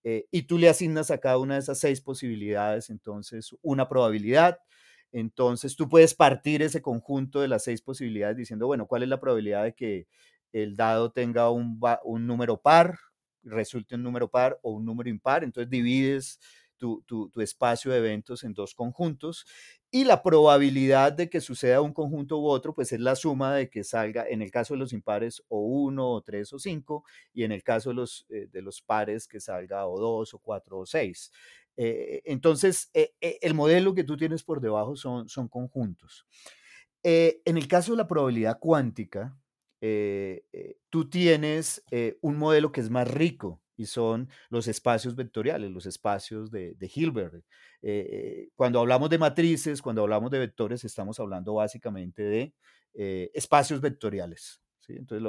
Speaker 2: y tú le asignas a cada una de esas seis posibilidades, entonces una probabilidad. Entonces tú puedes partir ese conjunto de las seis posibilidades diciendo, bueno, ¿cuál es la probabilidad de que el dado tenga un, un número par, resulte un número par o un número impar, entonces divides tu, tu, tu, espacio de eventos en dos conjuntos y la probabilidad de que suceda un conjunto u otro, pues es la suma de que salga, en el caso de los impares, o uno, o tres, o cinco, y en el caso de los, eh, de los pares, que salga o dos, o cuatro, o seis. Eh, entonces, eh, el modelo que tú tienes por debajo son, son conjuntos. en el caso de la probabilidad cuántica, eh, eh, tú tienes eh, un modelo que es más rico y son los espacios vectoriales, los espacios de, Hilbert. cuando hablamos de matrices, cuando hablamos de vectores, estamos hablando básicamente de espacios vectoriales. Entonces,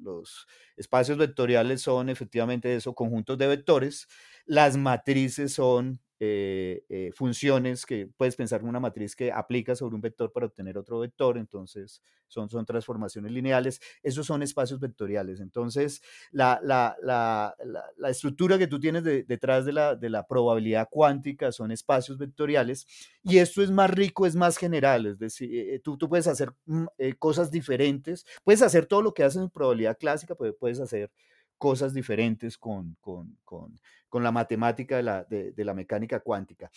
Speaker 2: los espacios vectoriales son efectivamente eso, conjuntos de vectores. Las matrices son eh, eh, funciones que puedes pensar en una matriz que aplica sobre un vector para obtener otro vector, entonces son, son transformaciones lineales, esos son espacios vectoriales. Entonces, la, la, la, la estructura que tú tienes detrás de la, de la probabilidad cuántica son espacios vectoriales y esto es más rico, es más general, es decir, eh, tú, tú puedes hacer mm, cosas diferentes, puedes hacer todo lo que haces en probabilidad clásica, puedes hacer cosas diferentes con, con, con, con la matemática de la, de, de la mecánica cuántica.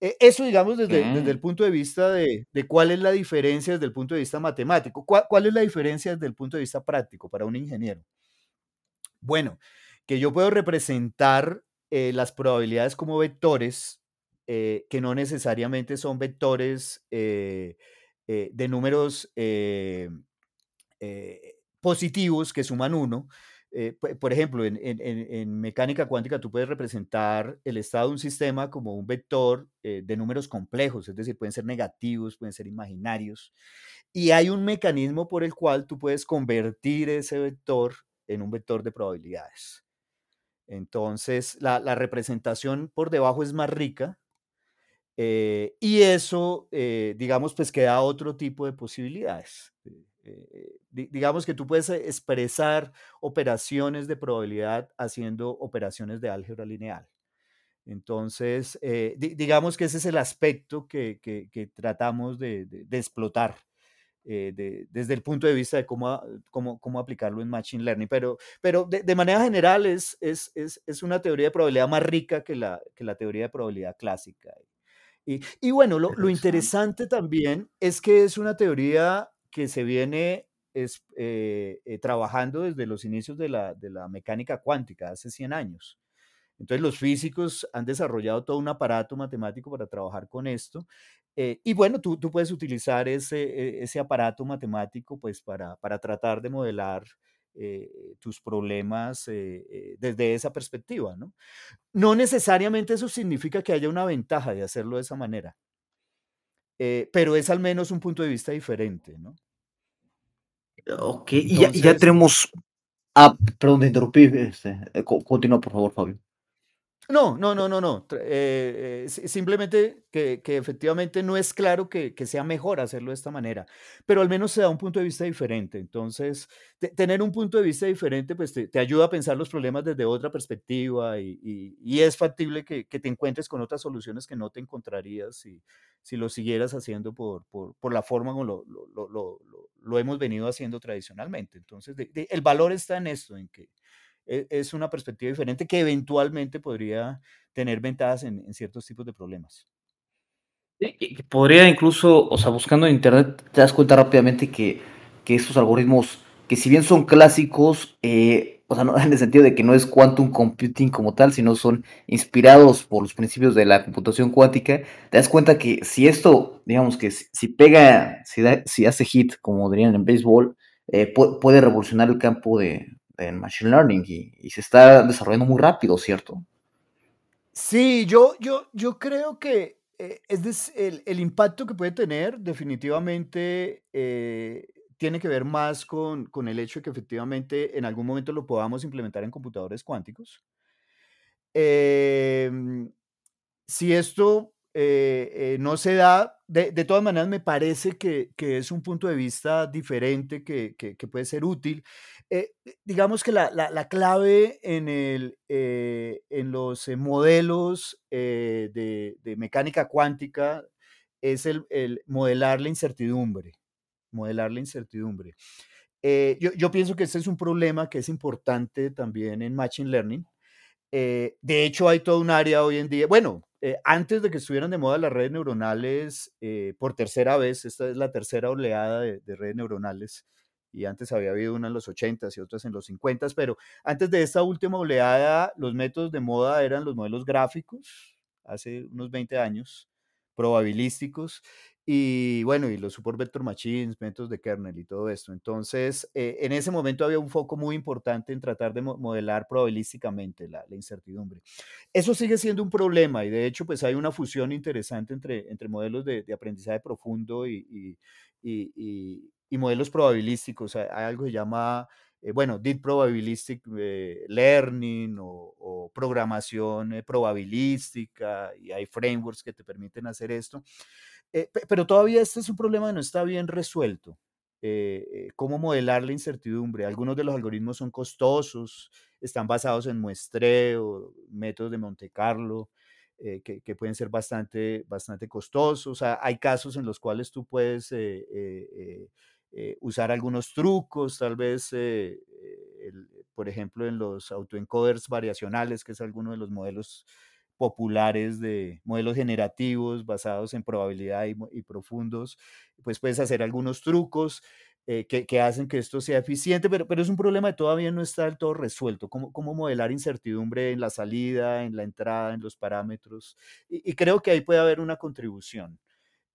Speaker 2: Eh, eso, digamos, desde, desde, el punto de vista de, de, cuál es la diferencia desde el punto de vista matemático. ¿Cuál, ¿Cuál, es la diferencia desde el punto de vista práctico para un ingeniero? Bueno, que yo puedo representar eh, las probabilidades como vectores, eh, que no necesariamente son vectores eh, de números positivos que suman uno, eh, por ejemplo, en, mecánica cuántica tú puedes representar el estado de un sistema como un vector eh, de números complejos, es decir, pueden ser negativos, pueden ser imaginarios, y hay un mecanismo por el cual tú puedes convertir ese vector en un vector de probabilidades. Entonces, la, la representación por debajo es más rica eh, y eso, digamos, pues queda otro tipo de posibilidades. Eh, digamos que tú puedes expresar operaciones de probabilidad haciendo operaciones de álgebra lineal. Entonces, eh, digamos que ese es el aspecto que, que, tratamos de, de, explotar eh, desde el punto de vista de cómo, cómo, cómo aplicarlo en Machine Learning. Pero, pero de, manera general es, es, es, es, una teoría de probabilidad más rica que la, que la teoría de probabilidad clásica. Y, y bueno, lo,
Speaker 1: interesante
Speaker 2: también es que es una teoría que se viene es, eh, eh, trabajando desde los inicios de la, de la mecánica cuántica, hace 100 años. Entonces los físicos han desarrollado todo un aparato matemático para trabajar con esto. eh, y bueno, tú, tú puedes utilizar ese, e- ese aparato matemático pues para, para tratar de modelar eh, tus problemas eh, eh, desde esa perspectiva, ¿no? No necesariamente eso significa que haya una ventaja de hacerlo de esa manera, eh, pero es al menos un punto de vista diferente, ¿no?
Speaker 1: Ok, y ya, ya tenemos. Ah, perdón, te interrumpí. Este, eh, co- continúa, por favor, Fabio.
Speaker 2: No, no, no, no, no. Eh, eh, si- simplemente que, que efectivamente no es claro que, que sea mejor hacerlo de esta manera, pero al menos se da un punto de vista diferente. Entonces, te- tener un punto de vista diferente, pues te, ayuda a pensar los problemas desde otra perspectiva y, y- es factible que, que te encuentres con otras soluciones que no te encontrarías si, si lo siguieras haciendo por, por, por la forma como lo, lo, lo, lo- hemos venido haciendo tradicionalmente. Entonces, el valor está en esto, en que es una perspectiva diferente que eventualmente podría tener ventajas en, ciertos tipos de problemas.
Speaker 1: Podría incluso, o sea, buscando en internet, te das cuenta rápidamente que, que estos algoritmos, que si bien son clásicos, eh, o sea, no <laughs> en el sentido de que no es quantum computing como tal, sino son inspirados por los principios de la computación cuántica, te das cuenta que si esto, digamos que si, pega, si, da- si hace hit, como dirían en béisbol, eh, pu- puede revolucionar el campo de, del machine learning y, se está desarrollando muy rápido, ¿cierto?
Speaker 2: Sí, yo, yo, yo creo que eh, es el, el impacto que puede tener definitivamente eh, tiene que ver más con, con el hecho de que efectivamente en algún momento lo podamos implementar en computadores cuánticos. Em, Si esto eh, eh, no se da, de, de todas maneras me parece que, que es un punto de vista diferente que, que- puede ser útil. Eh, digamos que la, la- la clave en, el, en los modelos de, mecánica cuántica es el, el modelar la incertidumbre, modelar la incertidumbre. Yo, yo pienso que este es un problema que es importante también en Machine Learning de hecho, hay todo un área hoy en día, bueno, eh, antes de que estuvieran de moda las redes neuronales, eh, por tercera vez, esta es la tercera oleada de, de redes neuronales, y antes había habido una en los 80s y otras en los 50s, pero antes de esta última oleada, los métodos de moda eran los modelos gráficos, hace unos 20 años, probabilísticos, y bueno, y los support vector machines, métodos de kernel y todo esto. Entonces, eh, en ese momento había un foco muy importante en tratar de mo- modelar probabilísticamente la, la incertidumbre. Eso sigue siendo un problema y de hecho, pues hay una fusión interesante entre, entre modelos de, de aprendizaje profundo y, y- y- y- y modelos probabilísticos. Hay, hay algo que se llama, eh, bueno, Deep Probabilistic eh, Learning o, o programación eh, probabilística y hay frameworks que te permiten hacer esto. Eh, pe- pero todavía este es un problema que no está bien resuelto. Eh, eh, cómo modelar la incertidumbre. Algunos de los algoritmos son costosos, están basados en muestreo, métodos de Monte Carlo, eh, que, que pueden ser bastante, bastante costosos. O sea, hay casos en los cuales tú puedes eh, eh, eh, eh, usar algunos trucos, tal vez, el- por ejemplo, en los autoencoders variacionales, que es alguno de los modelos populares de modelos generativos basados en probabilidad y, profundos, pues puedes hacer algunos trucos eh, que, hacen que esto sea eficiente, pero, pero es un problema que todavía no está del todo resuelto. ¿Cómo, cómo modelar incertidumbre en la salida, en la entrada, en los parámetros? Y creo que ahí puede haber una contribución.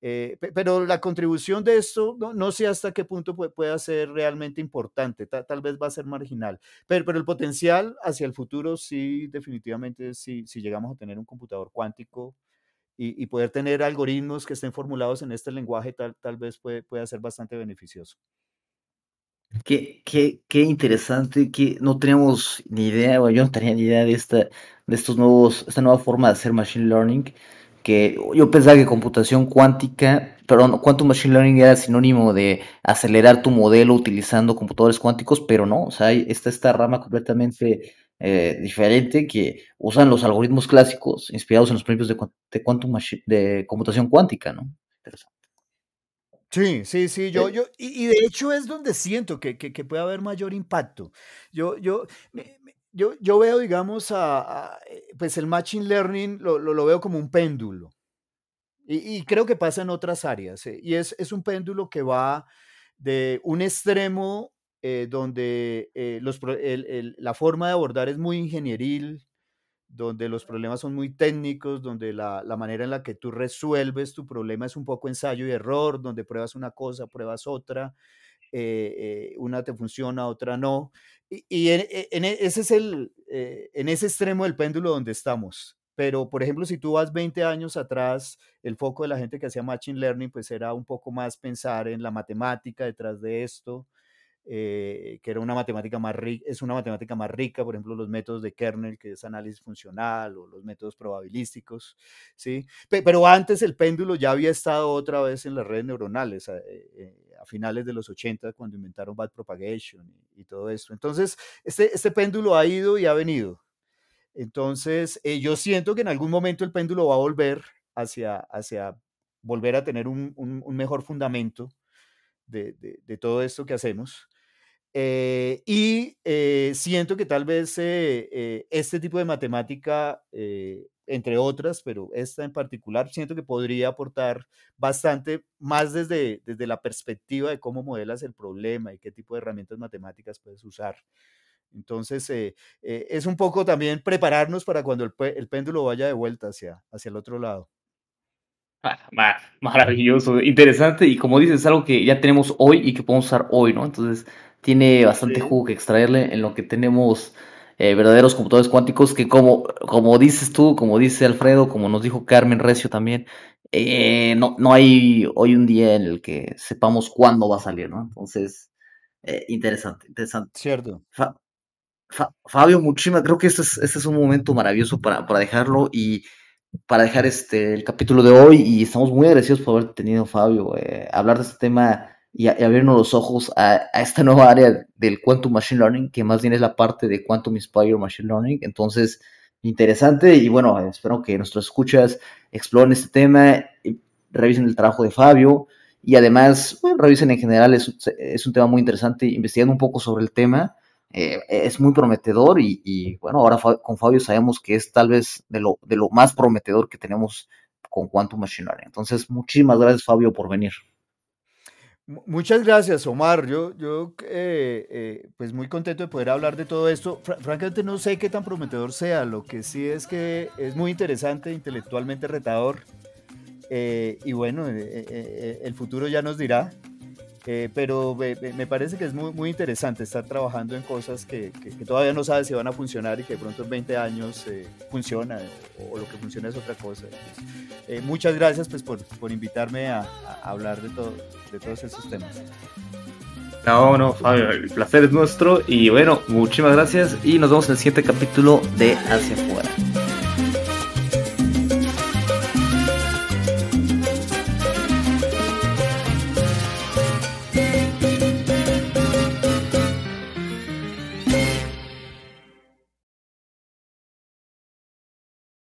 Speaker 2: Eh, pe- pero la contribución de esto no, no sé hasta qué punto pue- pueda ser realmente importante, ta- tal vez va a ser marginal, pero, pero el potencial hacia el futuro sí, definitivamente, sí, si llegamos a tener un computador cuántico y, y poder tener algoritmos que estén formulados en este lenguaje, tal, tal vez puede, pueda ser bastante beneficioso.
Speaker 1: Qué, qué, qué interesante, que no teníamos ni idea, o yo no tenía ni idea de esta, de estos nuevos, esta nueva forma de hacer machine learning, que yo pensaba que computación cuántica, perdón, quantum machine learning era sinónimo de acelerar tu modelo utilizando computadores cuánticos, pero no, o sea, está esta rama completamente eh, diferente que usan los algoritmos clásicos inspirados en los principios de, de quantum de computación cuántica, ¿no? Interesante.
Speaker 2: Sí, sí, sí, yo,
Speaker 1: Eh,
Speaker 2: yo, y, y de hecho es donde siento que, que, que puede haber mayor impacto. Yo, yo, me- me- yo, yo veo, digamos, a, a, eh, pues el machine learning lo, lo, veo como un péndulo. Y, creo que pasa en otras áreas. ¿eh? Y es, es, un péndulo que va de un extremo eh, donde los, la forma de abordar es muy ingenieril, donde los problemas son muy técnicos, donde la, la, manera en la que tú resuelves tu problema es un poco ensayo y error, donde pruebas una cosa, pruebas otra, una te funciona, otra no. Y, en, en, ese es el, en ese extremo del péndulo donde estamos. Pero, por ejemplo, si tú vas 20 años atrás, el foco de la gente que hacía Machine Learning, pues era un poco más pensar en la matemática detrás de esto, eh, que era una matemática más rica, es una matemática más rica, por ejemplo, los métodos de kernel, que es análisis funcional, o los métodos probabilísticos, ¿sí? Pero antes el péndulo ya había estado otra vez en las redes neuronales, a, eh, eh, finales de los 80, cuando inventaron backpropagation y, y todo esto. Entonces, este, este péndulo ha ido y ha venido, entonces, eh, yo siento que en algún momento el péndulo va a volver hacia, hacia volver a tener un, mejor fundamento de, todo esto que hacemos. Eh, y eh, siento que tal vez este tipo de matemática, entre otras, pero esta en particular, siento que podría aportar bastante más desde, desde la perspectiva de cómo modelas el problema y qué tipo de herramientas matemáticas puedes usar. Entonces, eh, eh, es un poco también prepararnos para cuando el, péndulo vaya de vuelta hacia, hacia el otro lado.
Speaker 1: Ah, maravilloso, interesante y como dices, es algo que ya tenemos hoy y que podemos usar hoy, ¿no? Entonces, tiene bastante jugo que extraerle en lo que tenemos eh, verdaderos computadores cuánticos que como, como dices tú, como dice Alfredo, como nos dijo Carmen Recio también, no, no hay hoy un día en el que sepamos cuándo va a salir, ¿no? Entonces, interesante, interesante.
Speaker 2: Cierto.
Speaker 1: Fabio, muchísimas, creo que este es, este es un momento maravilloso para, para, dejarlo y para dejar este, el capítulo de hoy y estamos muy agradecidos por haber tenido, Fabio, eh, hablar de este tema y, abrirnos los ojos a, esta nueva área del Quantum Machine Learning, que más bien es la parte de Quantum Inspired Machine Learning. Entonces, interesante y bueno, espero que nuestros escuchas exploren este tema, revisen el trabajo de Fabio y además, revisen en general, es, es un tema muy interesante, investigando un poco sobre el tema eh, es muy prometedor y, bueno, ahora con Fabio sabemos que es tal vez de lo, de lo más prometedor que tenemos con Quantum Machine Learning. Entonces, muchísimas gracias Fabio por venir.
Speaker 2: Muchas gracias, Omar. Yo, yo eh, eh, pues muy contento de poder hablar de todo esto. francamente no sé qué tan prometedor sea. Lo que sí es que es muy interesante, intelectualmente retador. y bueno, el futuro ya nos dirá. Eh, pero me, parece que es muy, muy interesante estar trabajando en cosas que, todavía no sabes si van a funcionar y que de pronto en 20 años eh, funciona o, lo que funciona es otra cosa. Eh, muchas gracias pues, por, por invitarme a, hablar de, todo, de todos esos temas.
Speaker 1: No, no, Fabio, el placer es nuestro y bueno, muchísimas gracias y nos vemos en el siguiente capítulo de Hacia Afuera.